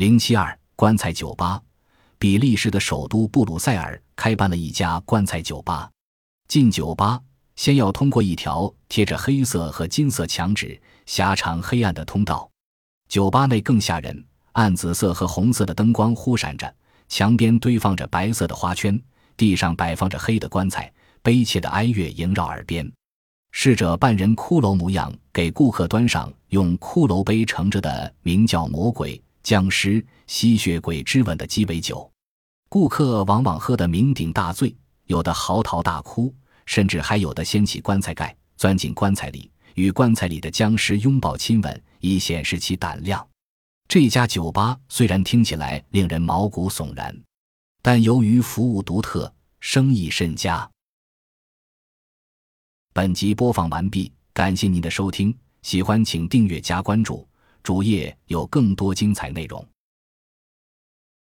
零七二棺材酒吧，比利时的首都布鲁塞尔开办了一家棺材酒吧。进酒吧，先要通过一条贴着黑色和金色墙纸、狭长黑暗的通道。酒吧内更吓人，暗紫色和红色的灯光忽闪着，墙边堆放着白色的花圈，地上摆放着黑的棺材，悲切的哀乐萦绕耳边。侍者半人骷髅模样，给顾客端上用骷髅杯盛着的名叫“魔鬼、僵尸、吸血鬼之吻”的鸡尾酒。顾客往往喝得酩酊大醉，有的嚎啕大哭，甚至还有的掀起棺材盖，钻进棺材里。与棺材里的僵尸拥抱亲吻，以显示其胆量。这家酒吧虽然听起来令人毛骨悚然，但由于服务独特，生意甚佳。本集播放完毕，感谢您的收听，喜欢请订阅加关注，主页有更多精彩内容。